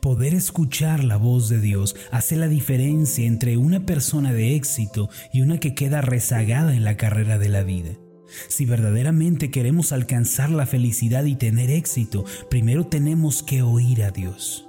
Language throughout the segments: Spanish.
Poder escuchar la voz de Dios hace la diferencia entre una persona de éxito y una que queda rezagada en la carrera de la vida. Si verdaderamente queremos alcanzar la felicidad y tener éxito, primero tenemos que oír a Dios.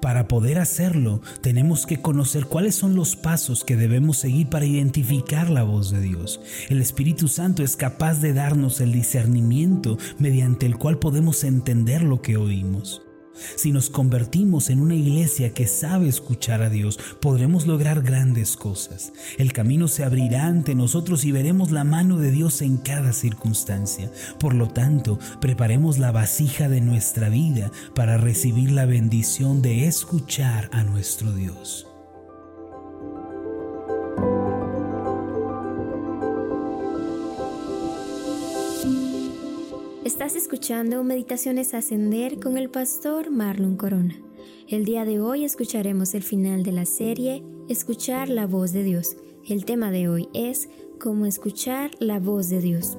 Para poder hacerlo, tenemos que conocer cuáles son los pasos que debemos seguir para identificar la voz de Dios. El Espíritu Santo es capaz de darnos el discernimiento mediante el cual podemos entender lo que oímos. Si nos convertimos en una iglesia que sabe escuchar a Dios, podremos lograr grandes cosas. El camino se abrirá ante nosotros y veremos la mano de Dios en cada circunstancia. Por lo tanto, preparemos la vasija de nuestra vida para recibir la bendición de escuchar a nuestro Dios. Estás escuchando Meditaciones Ascender con el pastor Marlon Corona. El día de hoy escucharemos el final de la serie Escuchar la voz de Dios. El tema de hoy es Cómo escuchar la voz de Dios.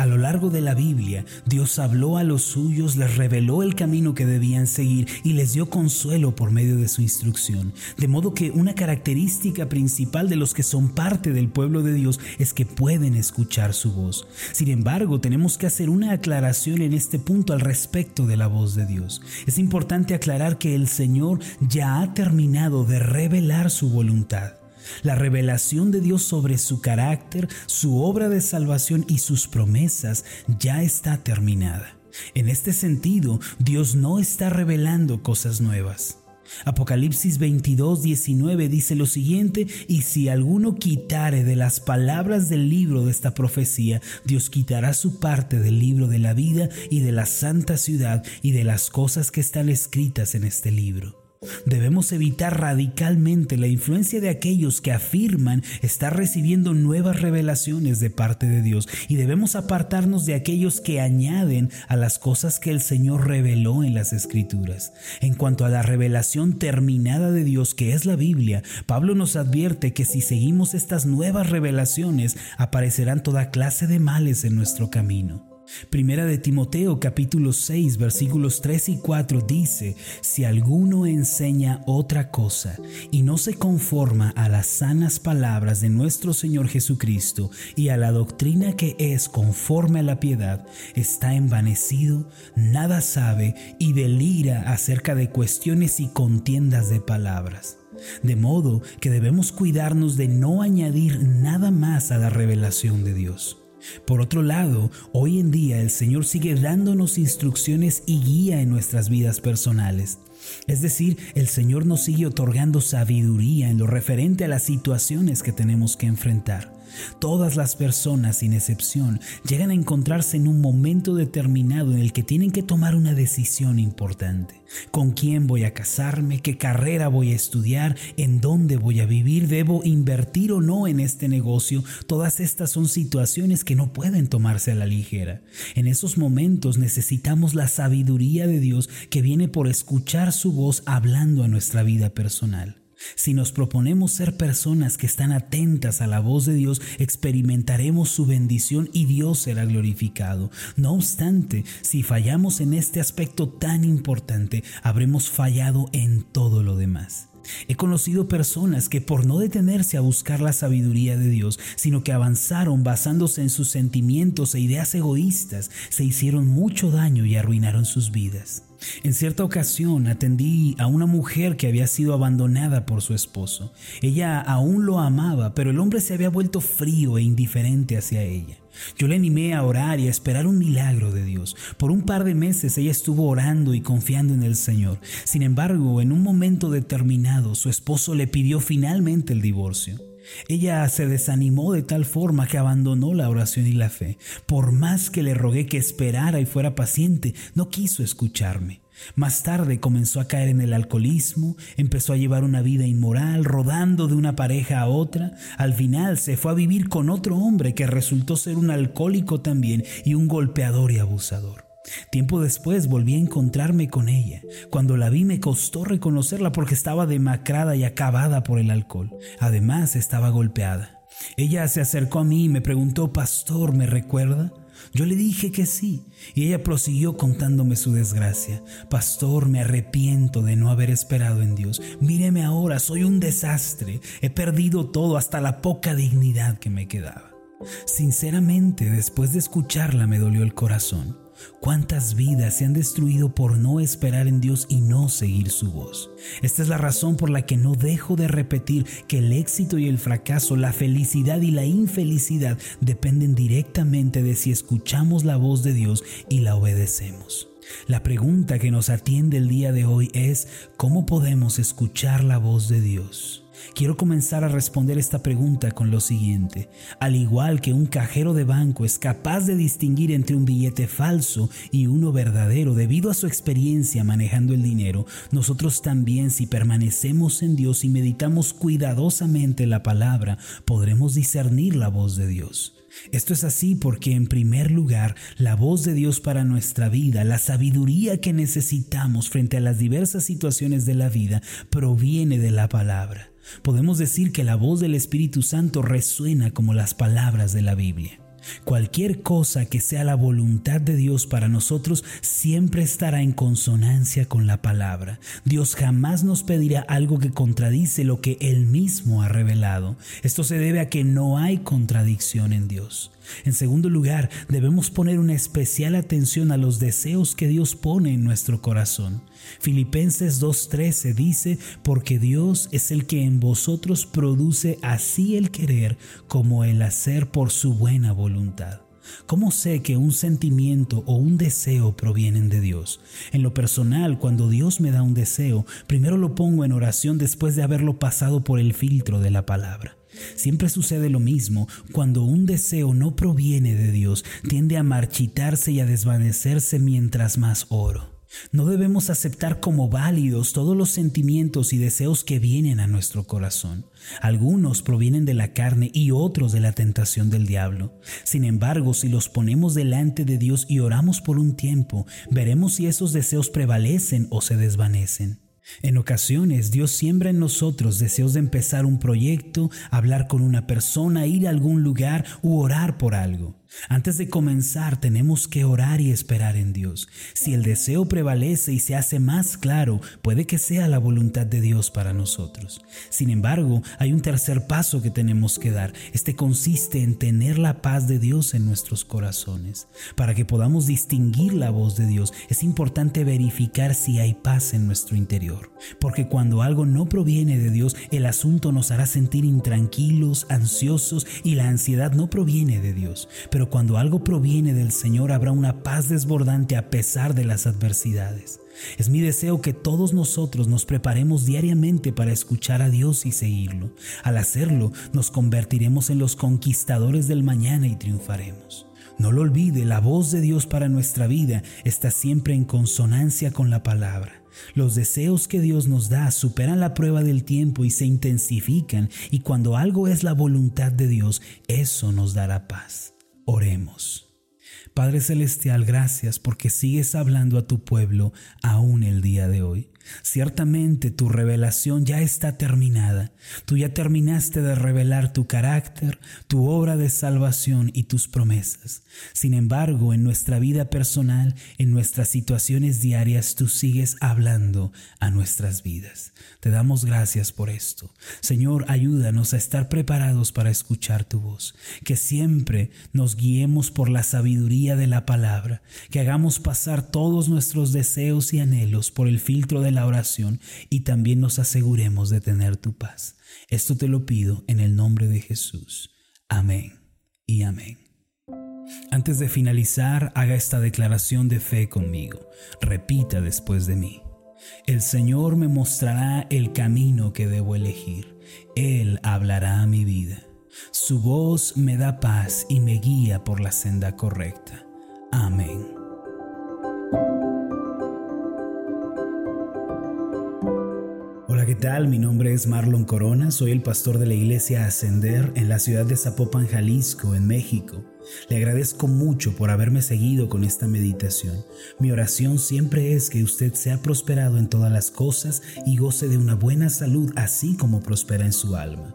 A lo largo de la Biblia, Dios habló a los suyos, les reveló el camino que debían seguir y les dio consuelo por medio de su instrucción. De modo que una característica principal de los que son parte del pueblo de Dios es que pueden escuchar su voz. Sin embargo, tenemos que hacer una aclaración en este punto al respecto de la voz de Dios. Es importante aclarar que el Señor ya ha terminado de revelar su voluntad. La revelación de Dios sobre su carácter, su obra de salvación y sus promesas ya está terminada. En este sentido, Dios no está revelando cosas nuevas. Apocalipsis 22, 19 dice lo siguiente, y si alguno quitare de las palabras del libro de esta profecía, Dios quitará su parte del libro de la vida y de la santa ciudad y de las cosas que están escritas en este libro. Debemos evitar radicalmente la influencia de aquellos que afirman estar recibiendo nuevas revelaciones de parte de Dios y debemos apartarnos de aquellos que añaden a las cosas que el Señor reveló en las Escrituras. En cuanto a la revelación terminada de Dios que es la Biblia, Pablo nos advierte que si seguimos estas nuevas revelaciones aparecerán toda clase de males en nuestro camino. Primera de Timoteo capítulo 6 versículos 3 y 4 dice, si alguno enseña otra cosa y no se conforma a las sanas palabras de nuestro Señor Jesucristo y a la doctrina que es conforme a la piedad, está envanecido, nada sabe y delira acerca de cuestiones y contiendas de palabras. De modo que debemos cuidarnos de no añadir nada más a la revelación de Dios. Por otro lado, hoy en día el Señor sigue dándonos instrucciones y guía en nuestras vidas personales. Es decir, el Señor nos sigue otorgando sabiduría en lo referente a las situaciones que tenemos que enfrentar. Todas las personas, sin excepción, llegan a encontrarse en un momento determinado en el que tienen que tomar una decisión importante. ¿Con quién voy a casarme? ¿Qué carrera voy a estudiar? ¿En dónde voy a vivir? ¿Debo invertir o no en este negocio? Todas estas son situaciones que no pueden tomarse a la ligera. En esos momentos necesitamos la sabiduría de Dios que viene por escuchar su voz hablando a nuestra vida personal. Si nos proponemos ser personas que están atentas a la voz de Dios, experimentaremos su bendición y Dios será glorificado. No obstante, si fallamos en este aspecto tan importante, habremos fallado en todo lo demás. He conocido personas que por no detenerse a buscar la sabiduría de Dios, sino que avanzaron basándose en sus sentimientos e ideas egoístas, se hicieron mucho daño y arruinaron sus vidas. En cierta ocasión atendí a una mujer que había sido abandonada por su esposo. Ella aún lo amaba, pero el hombre se había vuelto frío e indiferente hacia ella. Yo le animé a orar y a esperar un milagro de Dios. Por un par de meses ella estuvo orando y confiando en el Señor. Sin embargo, en un momento determinado, su esposo le pidió finalmente el divorcio. Ella se desanimó de tal forma que abandonó la oración y la fe. Por más que le rogué que esperara y fuera paciente, no quiso escucharme. Más tarde comenzó a caer en el alcoholismo, empezó a llevar una vida inmoral, rodando de una pareja a otra. Al final se fue a vivir con otro hombre que resultó ser un alcohólico también y un golpeador y abusador. Tiempo después volví a encontrarme con ella. Cuando la vi me costó reconocerla porque estaba demacrada y acabada por el alcohol. Además estaba golpeada. Ella se acercó a mí y me preguntó, Pastor, ¿me recuerda? Yo le dije que sí, y ella prosiguió contándome su desgracia. Pastor, me arrepiento de no haber esperado en Dios. Míreme ahora, soy un desastre. He perdido todo, hasta la poca dignidad que me quedaba. Sinceramente, después de escucharla me dolió el corazón. ¿Cuántas vidas se han destruido por no esperar en Dios y no seguir su voz? Esta es la razón por la que no dejo de repetir que el éxito y el fracaso, la felicidad y la infelicidad dependen directamente de si escuchamos la voz de Dios y la obedecemos. La pregunta que nos atiende el día de hoy es, ¿cómo podemos escuchar la voz de Dios? Quiero comenzar a responder esta pregunta con lo siguiente. Al igual que un cajero de banco es capaz de distinguir entre un billete falso y uno verdadero debido a su experiencia manejando el dinero, nosotros también si permanecemos en Dios y meditamos cuidadosamente la palabra, podremos discernir la voz de Dios. Esto es así porque en primer lugar, la voz de Dios para nuestra vida, la sabiduría que necesitamos frente a las diversas situaciones de la vida, proviene de la palabra. Podemos decir que la voz del Espíritu Santo resuena como las palabras de la Biblia. Cualquier cosa que sea la voluntad de Dios para nosotros siempre estará en consonancia con la palabra. Dios jamás nos pedirá algo que contradice lo que Él mismo ha revelado. Esto se debe a que no hay contradicción en Dios. En segundo lugar, debemos poner una especial atención a los deseos que Dios pone en nuestro corazón. Filipenses 2.13 dice, porque Dios es el que en vosotros produce así el querer como el hacer por su buena voluntad. ¿Cómo sé que un sentimiento o un deseo provienen de Dios? En lo personal, cuando Dios me da un deseo, primero lo pongo en oración después de haberlo pasado por el filtro de la palabra. Siempre sucede lo mismo, cuando un deseo no proviene de Dios, tiende a marchitarse y a desvanecerse mientras más oro. No debemos aceptar como válidos todos los sentimientos y deseos que vienen a nuestro corazón. Algunos provienen de la carne y otros de la tentación del diablo. Sin embargo, si los ponemos delante de Dios y oramos por un tiempo, veremos si esos deseos prevalecen o se desvanecen. En ocasiones Dios siembra en nosotros deseos de empezar un proyecto, hablar con una persona, ir a algún lugar u orar por algo. Antes de comenzar tenemos que orar y esperar en Dios. Si el deseo prevalece y se hace más claro, puede que sea la voluntad de Dios para nosotros. Sin embargo, hay un tercer paso que tenemos que dar. Este consiste en tener la paz de Dios en nuestros corazones. Para que podamos distinguir la voz de Dios, es importante verificar si hay paz en nuestro interior. Porque cuando algo no proviene de Dios, el asunto nos hará sentir intranquilos, ansiosos y la ansiedad no proviene de Dios. Cuando algo proviene del Señor habrá una paz desbordante a pesar de las adversidades. Es mi deseo que todos nosotros nos preparemos diariamente para escuchar a Dios y seguirlo. Al hacerlo, nos convertiremos en los conquistadores del mañana y triunfaremos. No lo olvide, la voz de Dios para nuestra vida está siempre en consonancia con la palabra. Los deseos que Dios nos da superan la prueba del tiempo y se intensifican, y cuando algo es la voluntad de Dios, eso nos dará paz. Oremos. Padre Celestial, gracias porque sigues hablando a tu pueblo aún el día de hoy. Ciertamente tu revelación ya está terminada. Tú ya terminaste de revelar tu carácter, tu obra de salvación y tus promesas. Sin embargo, en nuestra vida personal, en nuestras situaciones diarias, tú sigues hablando a nuestras vidas. Te damos gracias por esto. Señor, ayúdanos a estar preparados para escuchar tu voz. Que siempre nos guiemos por la sabiduría de la palabra. Que hagamos pasar todos nuestros deseos y anhelos por el filtro de la oración y también nos aseguremos de tener tu paz. Esto te lo pido en el nombre de Jesús. Amén y amén. Antes de finalizar, haga esta declaración de fe conmigo. Repita después de mí. El Señor me mostrará el camino que debo elegir. Él hablará a mi vida. Su voz me da paz y me guía por la senda correcta. Amén. ¿qué tal? Mi nombre es Marlon Corona, soy el pastor de la iglesia Ascender en la ciudad de Zapopan, Jalisco, en México. Le agradezco mucho por haberme seguido con esta meditación. Mi oración siempre es que usted sea prosperado en todas las cosas y goce de una buena salud, así como prospera en su alma.